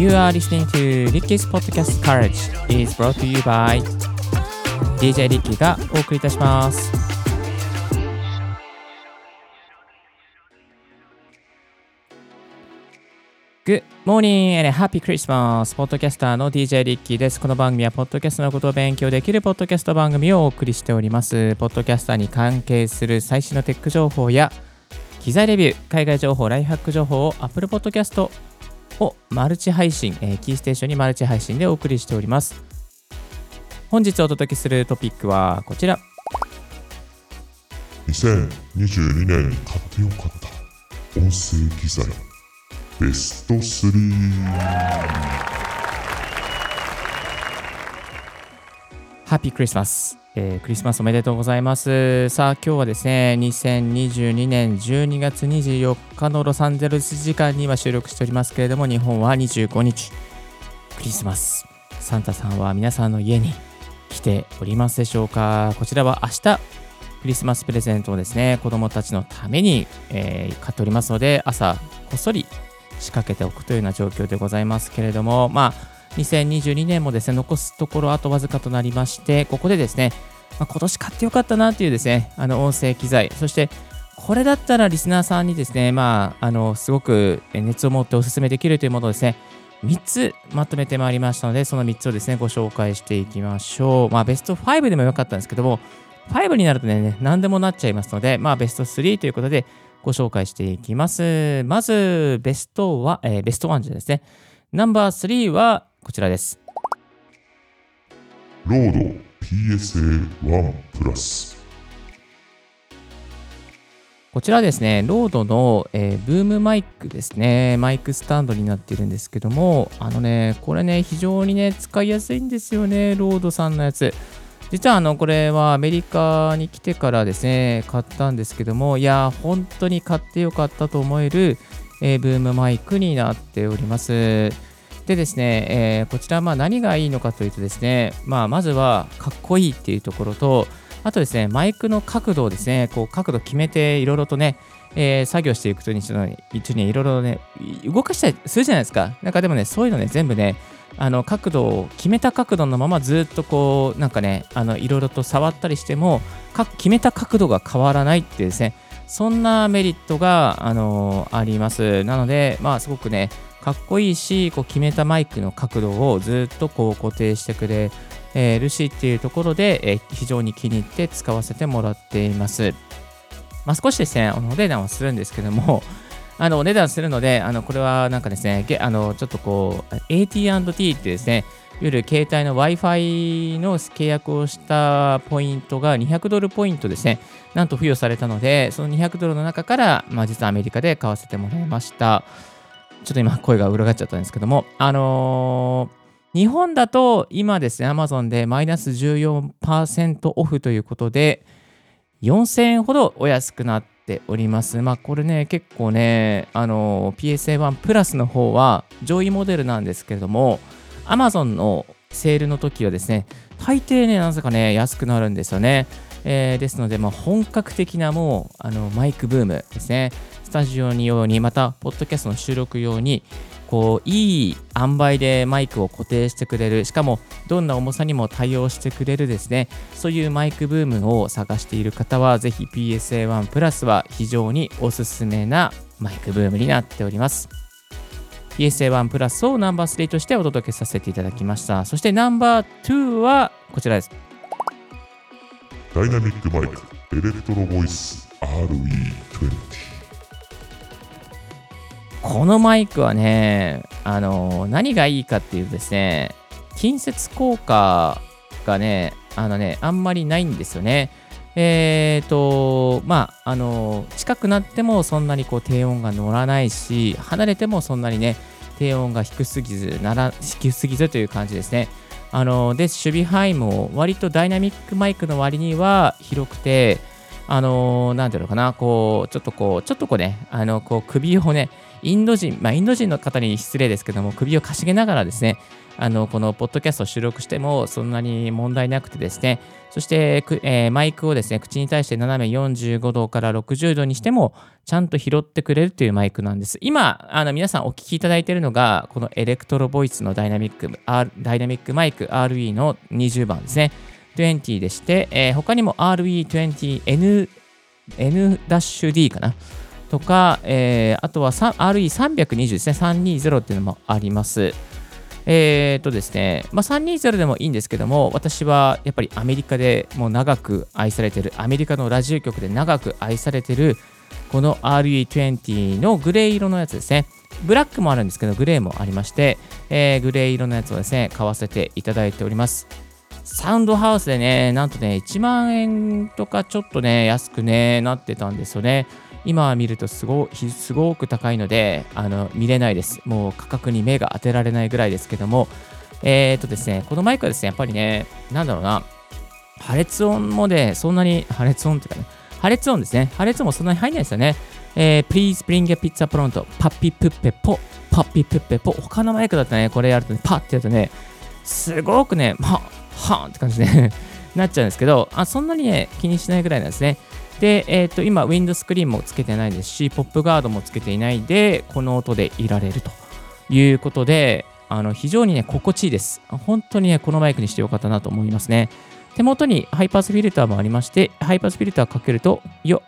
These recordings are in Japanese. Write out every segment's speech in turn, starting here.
You are listening to Ricky's Podcast Courage is brought to you by DJ リッキーがお送りいたします。Good morning and happy Christmas! ポッドキャスターの DJ リッキーです。この番組はポッドキャストのことを勉強できるポッドキャスト番組をお送りしております。ポッドキャスターに関係する最新のテック情報や機材レビュー、海外情報、ライフハック情報を Apple Podcast をマルチ配信、えーキーステーションにマルチ配信でお送りしております。本日お届けするトピックはこちら。2022年に買ってよかった音声機材ベスト3ハッピークリスマス、えークリスマスおめでとうございます。さあ、今日はですね、2022年12月24日のロサンゼルス時間には収録しておりますけれども、日本は25日、クリスマス。サンタさんは皆さんの家に来ておりますでしょうかこちらは明日、クリスマスプレゼントをですね、子供たちのために、えー買っておりますので、朝、こっそり仕掛けておくというような状況でございますけれども、まあ、2022年もですね、残すところあとわずかとなりまして、ここでですね、まあ、今年買ってよかったなというですね、あの音声機材、そしてこれだったらリスナーさんにですね、まあ、あの、すごく熱を持ってお勧めできるというものをですね、3つまとめてまいりましたので、その3つをですね、ご紹介していきましょう。まあ、ベスト5でもよかったんですけども、5になるとね、何でもなっちゃいますので、まあ、ベスト3ということでご紹介していきます。まず、ベストは、えーベスト1ですね。ナンバー3はこちらです。ロード PSA1 プラスこちらですね、 RODE の、えーブームマイクですね、マイクスタンドになっているんですけども、あのね、これね、非常にね、使いやすいんですよね、 RODE さんのやつ。実はあの、これはアメリカに来てからですね、買ったんですけども、いやー、本当に買ってよかったと思える、えーブームマイクになっております。でですね、えーこちらまあ何がいいのかというとですね、まあ、まずはかっこいいっていうところと、あとですね、マイクの角度をですね、こう角度決めていろいろとね、えー作業していくとに一緒にいろいろね、動かしたりするじゃないですか。なんかでもね、そういうのね、全部ね、あの角度を決めた角度のままずっとこう、なんかね、あのいろいろと触ったりしても、か決めた角度が変わらないっていうですね、そんなメリットが、あのあります。なので、まあ、すごくね、かっこいいし、こう決めたマイクの角度をずっとこう固定してくれるしっていうところで、え非常に気に入って使わせてもらっています。まあ、少しですね、お値段はするんですけども、あのお値段するので、あのこれはなんかですね、あのちょっとこう、AT&T ってですね、いわゆる携帯の Wi-Fi の契約をしたポイントが200ドルポイントですね、なんと付与されたので、その200ドルの中から、まあ、実はアメリカで買わせてもらいました。ちょっと今、声が裏返っちゃったんですけども、あのー日本だと今ですね、Amazon でマイナス14%オフということで、4000円ほどお安くなっております。まあこれね、結構ね、あの PSA1 プラスの方は上位モデルなんですけれども、Amazon のセールの時はですね、大抵ね、なぜかね、安くなるんですよね。えーですので、まあ、本格的なもうあのマイクブームですね、スタジオに用に、また、ポッドキャストの収録用に、こういい塩梅でマイクを固定してくれる、しかもどんな重さにも対応してくれるですね、そういうマイクブームを探している方は、ぜひ PSA1 プラスは非常におすすめなマイクブームになっております。PSA1 プラスをナンバー3としてお届けさせていただきました。そしてナンバー2はこちらです。ダイナミックマイクエレクトロボイス RE20 このマイクはね、あの何がいいかっていうとですね、近接効果がね、あのね、あんまりないんですよね。えーと、まあ、あの近くなってもそんなにこう低音が乗らないし、離れてもそんなにね、低音が低すぎず、なら低すぎずという感じですね。あので、守備範囲も割とダイナミックマイクの割には広くて、あのー、なんていうのかな、こう、ちょっとこう、ちょっとこうね、あの、こう、首をね、インド人、まあ、インド人の方に失礼ですけども、首をかしげながらですね、あの、このポッドキャストを収録しても、そんなに問題なくてですね、そして、えー、マイクをですね、口に対して斜め45度から60度にしても、ちゃんと拾ってくれるというマイクなんです。今、あの皆さんお聞きいただいているのが、このエレクトロボイスのダイナミック、R、ダイナミックマイク RE の20番ですね。20でして、えー、他にも RE20N N-D かなとか、えー、あとは RE320 ですね。320っていうのもあります。え、ー、とですね、まあ、320でもいいんですけども、私はやっぱりアメリカでもう長く愛されてる、アメリカのラジオ局で長く愛されてる、この RE20 のグレー色のやつですね。ブラックもあるんですけど、グレーもありまして、えー、グレー色のやつをですね、買わせていただいております。サウンドハウスでね、なんとね、1万円とかちょっとね、安くね、なってたんですよね。今見るとすごすごく高いのであの見れないです。もう価格に目が当てられないぐらいですけども、えっ、ー、とですね、このマイクはですね、やっぱりね、なんだろうな、破裂音もね、そんなに、破裂音っていうかね、破裂音ですね。破裂音もそんなに入んないですよね。えー、Please bring a pizza pront, パッピプッペポ。パッピプッペポ。他のマイクだとね、これやるとね、パッてやるとね、すごくね、ははーんって感じで、なっちゃうんですけど、あそんなにね、気にしないぐらいなんですね。で、えっ、ー、と、今、ウィンドスクリーンもつけてないですし、ポップガードもつけていないで、この音でいられるということで、あの非常にね、心地いいです。本当にね、このマイクにしてよかったなと思いますね。手元にハイパースフィルターもありまして、ハイパースフィルターかけると、よ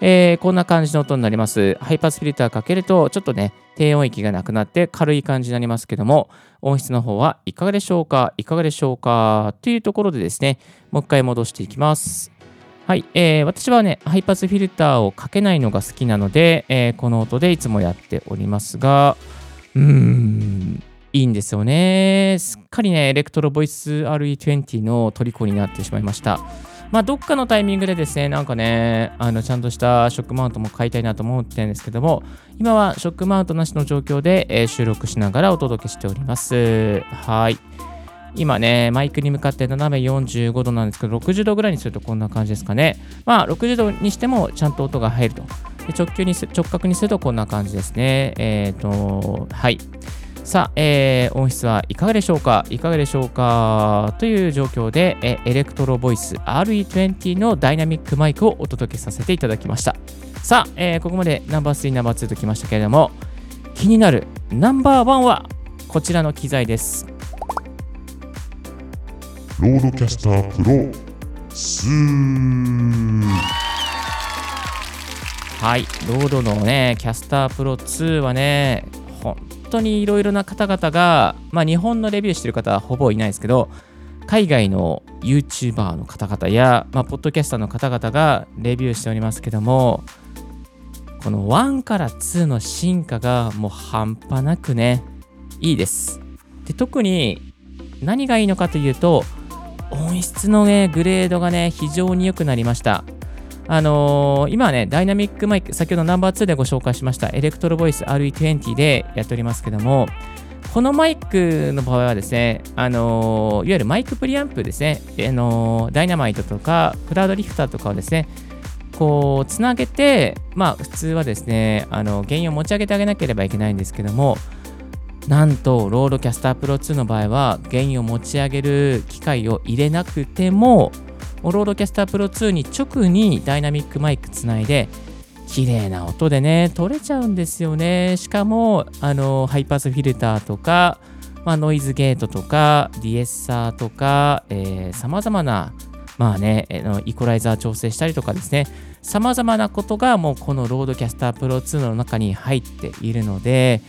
えー、こんな感じの音になります。ハイパスフィルターかけると、ちょっとね、低音域がなくなって軽い感じになりますけども、音質の方はいかがでしょうか？いかがでしょうか？というところでですね、もう一回戻していきます。はい、えー、私はね、ハイパスフィルターをかけないのが好きなので、えー、この音でいつもやっておりますが、うーん、いいんですよね。すっかりね、エレクトロボイス RE20 の虜になってしまいました。まあ、どっかのタイミングでですね、なんかね、あのちゃんとしたショックマウントも買いたいなと思ってるんですけども、今はショックマウントなしの状況で、えー、収録しながらお届けしております。はい。今ね、マイクに向かって斜め45度なんですけど、60度ぐらいにするとこんな感じですかね。まあ、60度にしてもちゃんと音が入ると。で直球に直角にするとこんな感じですね。えっ、ー、と、はい。さあ、えー、音質はいかがでしょうか？いかがでしょうか？という状況で、えエレクトロボイス RE20 のダイナミックマイクをお届けさせていただきました。さあ、えー、ここまでナンバー3、ナンバー2ときましたけれども、気になるナンバー1はこちらの機材です。 RODECaster Pro 2はい、 RODE のね、 Caster Pro 2はね、本当にいろいろな方々が、まあ、日本のレビューしてる方はほぼいないですけど、海外の YouTuber の方々や、まあ、ポッドキャスターの方々がレビューしておりますけども、この1から2の進化がもう半端なくね、いいです。で特に何がいいのかというと、音質のね、グレードがね、非常に良くなりました。あのー、今ね、ダイナミックマイク、先ほどナンバー2でご紹介しました、エレクトロボイス RE20 でやっておりますけども、このマイクの場合はですね、あのー、いわゆるマイクプリアンプですね、あのー、ダイナマイトとか、クラウドリフターとかをですね、こう、つなげて、まあ、普通はですね、あの、ゲインを持ち上げてあげなければいけないんですけども、なんと、 RODECaster Pro 2の場合は、ゲインを持ち上げる機械を入れなくても、 RODECaster Pro 2に直にダイナミックマイクつないで、綺麗な音でね、録れちゃうんですよね。しかも、あの、ハイパスフィルターとか、まあ、ノイズゲートとか、ディエッサーとか、えー、様々な、まあね、イコライザー調整したりとかですね、様々なことがもうこのロードキャスタープロ2の中に入っているので、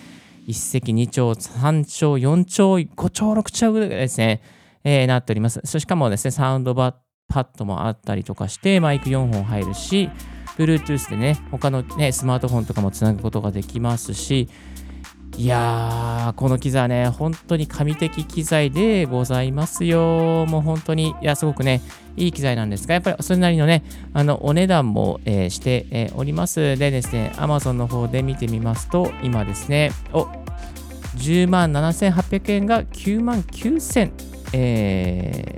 1石2鳥、3鳥、4鳥、5鳥、6鳥ぐらいですね、えー、なっております。しかもですね、サウンドバッパッドもあったりとかして、マイク4本入るし、Bluetooth でね、他のね、スマートフォンとかもつなぐことができますし、いやー、この機材ね、本当に神的機材でございますよ。もう本当に、いや、すごくね、いい機材なんですが、やっぱりそれなりのね、あの、お値段も、えー、して、えー、おります。でですね、Amazon の方で見てみますと、今ですね、お10万7800円が9万9000、え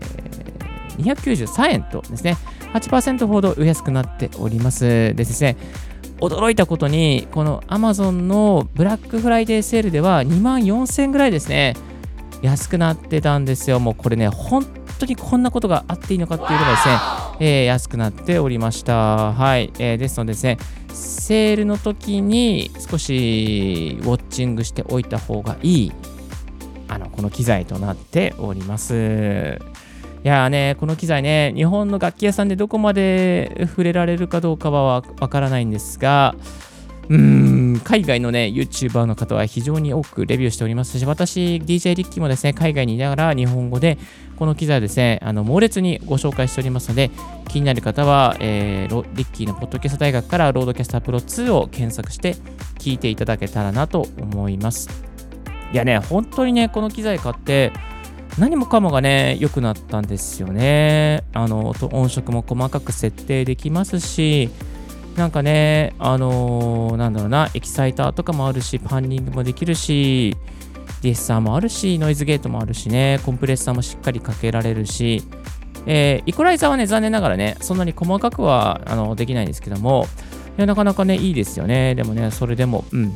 ー、293円とですね、8%ほど安くなっております。でですね、驚いたことに、この Amazon のブラックフライデーセールでは2万4000円ぐらいですね、安くなってたんですよ。もうこれね、本当にこんなことがあっていいのかっていうのがですね、えー、安くなっておりました。はい。えー、ですのでですね、セールの時に少しウォッチングしておいた方がいい、あの、この機材となっております。いやね、この機材ね、日本の楽器屋さんでどこまで触れられるかどうかはわからないんですが、うーん、海外のね、YouTuber の方は非常に多くレビューしておりますし、私、DJ リッキーもですね、海外にいながら日本語で、この機材ですね、あの猛烈にご紹介しておりますので、気になる方は、えー、リッキーのポッドキャスト大学からロードキャスタープロ2を検索して聞いていただけたらなと思います。いやね、本当にね、この機材買って、何もかもがね、良くなったんですよね。あの、音色も細かく設定できますし、なんかね、あのー、なんだろうな、エキサイターとかもあるし、パンニングもできるし、ディエッサーもあるし、ノイズゲートもあるしね、コンプレッサーもしっかりかけられるし、えー、イコライザーはね、残念ながらね、そんなに細かくはあのできないんですけども、なかなかね、いいですよね。でもね、それでも、うん。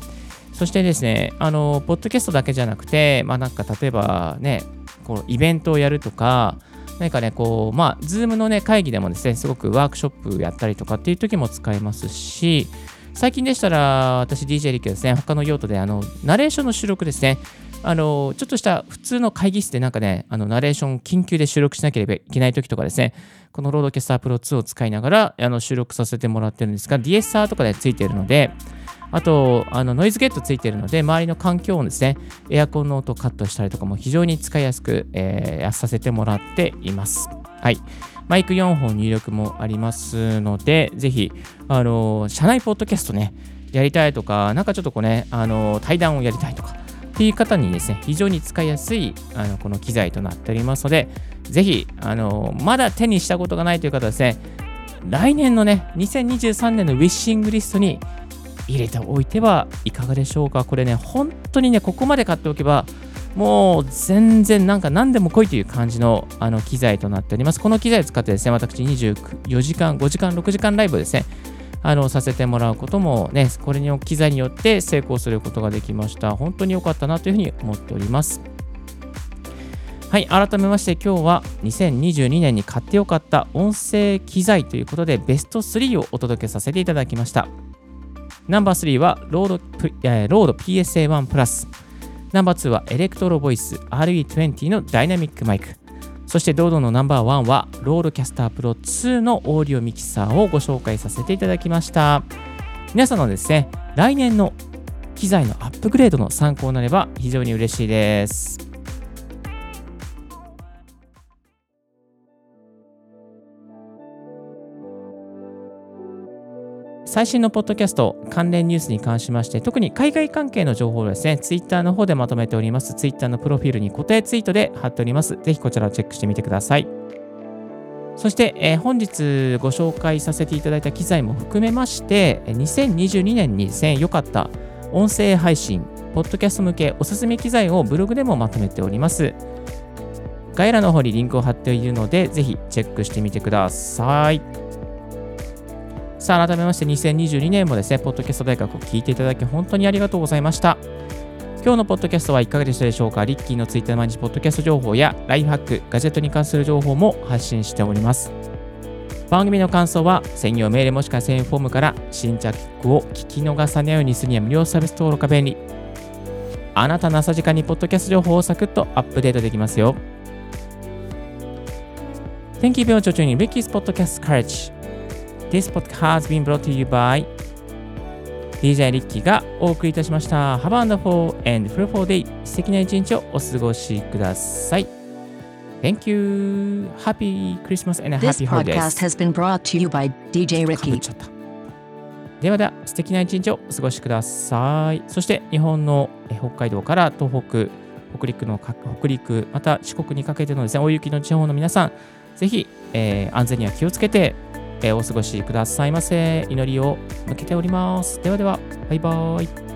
そしてですね、あの、ポッドキャストだけじゃなくて、まあなんか例えばね、こうイベントをやるとか、何かね、こう、まあ、ズームのね、会議でもですね、すごくワークショップやったりとかっていう時も使えますし、最近でしたら、私 DJ リキですね、他の用途で、あの、ナレーションの収録ですね、あの、ちょっとした普通の会議室でなんかね、あの、ナレーション緊急で収録しなければいけない時とかですね、このロードキャスタープロ2を使いながら、あの、収録させてもらってるんですが、ディエッサー とかでついているので、あと、あのノイズゲートついてるので、周りの環境音ですね、エアコンの音をカットしたりとかも非常に使いやすく、えー、させてもらっています。はい。マイク4本入力もありますので、ぜひ、あの、社内ポッドキャストね、やりたいとか、なんかちょっとこうね、あの、対談をやりたいとか、っていう方にですね、非常に使いやすい、あの、この機材となっておりますので、ぜひ、あの、まだ手にしたことがないという方はですね、来年のね、2023年のウィッシングリストに入れておいてはいかがでしょうか。これね、本当にね、ここまで買っておけば、もう全然なんか何でも来いという感じのあの機材となっております。この機材を使ってですね、私24時間、5時間、6時間ライブをですね、あのさせてもらうこともね、これの機材によって成功することができました。本当に良かったなというふうに思っております。はい、改めまして今日は2022年に買ってよかった音声機材ということでベスト3をお届けさせていただきました。ナンバー3はロードロード PSA1 プラス。ナンバー2はエレクトロボイス RE20 のダイナミックマイク。そして堂々のナンバーワンはロードキャスタープロ2のオーディオミキサーをご紹介させていただきました。皆さんのですね、来年の機材のアップグレードの参考になれば非常に嬉しいです。最新のポッドキャスト関連ニュースに関しまして、特に海外関係の情報をですね、ツイッターの方でまとめております。ツイッターのプロフィールに固定ツイートで貼っております。ぜひこちらをチェックしてみてください。そして、えー、本日ご紹介させていただいた機材も含めまして、2022年に、良かった音声配信、ポッドキャスト向けおすすめ機材をブログでもまとめております。概要欄の方にリンクを貼っているので、ぜひチェックしてみてください。さあ、改めまして2022年もですね、ポッドキャスト大学を聞いていただき本当にありがとうございました。今日のポッドキャストはいかがでしたでしょうか？リッキーのツイッター毎日ポッドキャスト情報やライフハック、ガジェットに関する情報も発信しております。番組の感想は専用メールもしくは専用フォームから新着を聞き逃さないようにするには無料サービス登録が便利。あなたの朝時間にポッドキャスト情報をサクッとアップデートできますよ。天気病長中に Ricky's Podcast Courage This podcast has been brought to you by DJ リッキーがお送りいたしました。Have a wonderful and fruitful day. 素敵な一日をお過ごしください。Thank you. Happy Christmas and happy holidays. This podcast has been brought to you by DJ Ricky. ではでは、素敵な一日をお過ごしください。そして日本の北海道から東北、北陸の北陸、また四国にかけてのですね、大雪の地方の皆さん、ぜひ、えー、安全には気をつけてえお過ごしくださいませ。祈りを向けております。ではでは、バイバーイ。